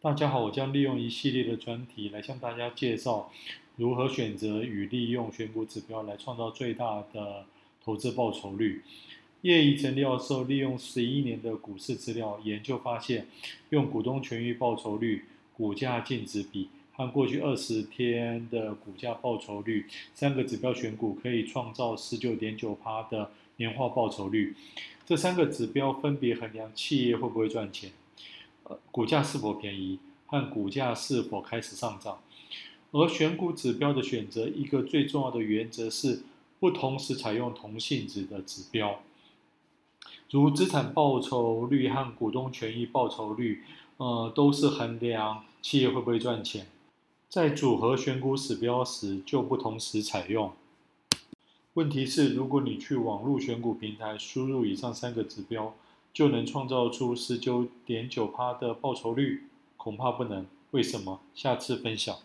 大家好，我将利用一系列的专题来向大家介绍如何选择与利用选股指标来创造最大的投资报酬率。叶宜成教授利用十一年的股市资料研究发现，用股东权益报酬率、股价净值比和过去二十天的股价报酬率三个指标选股，可以创造十九点九趴的年化报酬率。这三个指标分别衡量企业会不会赚钱。股价是否便宜和股价是否开始上涨，而选股指标的选择，一个最重要的原则是不同时采用同性质的指标，如资产报酬率和股东权益报酬率，呃，都是衡量企业会不会赚钱。在组合选股指标时，就不同时采用。问题是，如果你去网络选股平台输入以上三个指标，就能创造出十九点九趴的报酬率？恐怕不能。为什么？下次分享。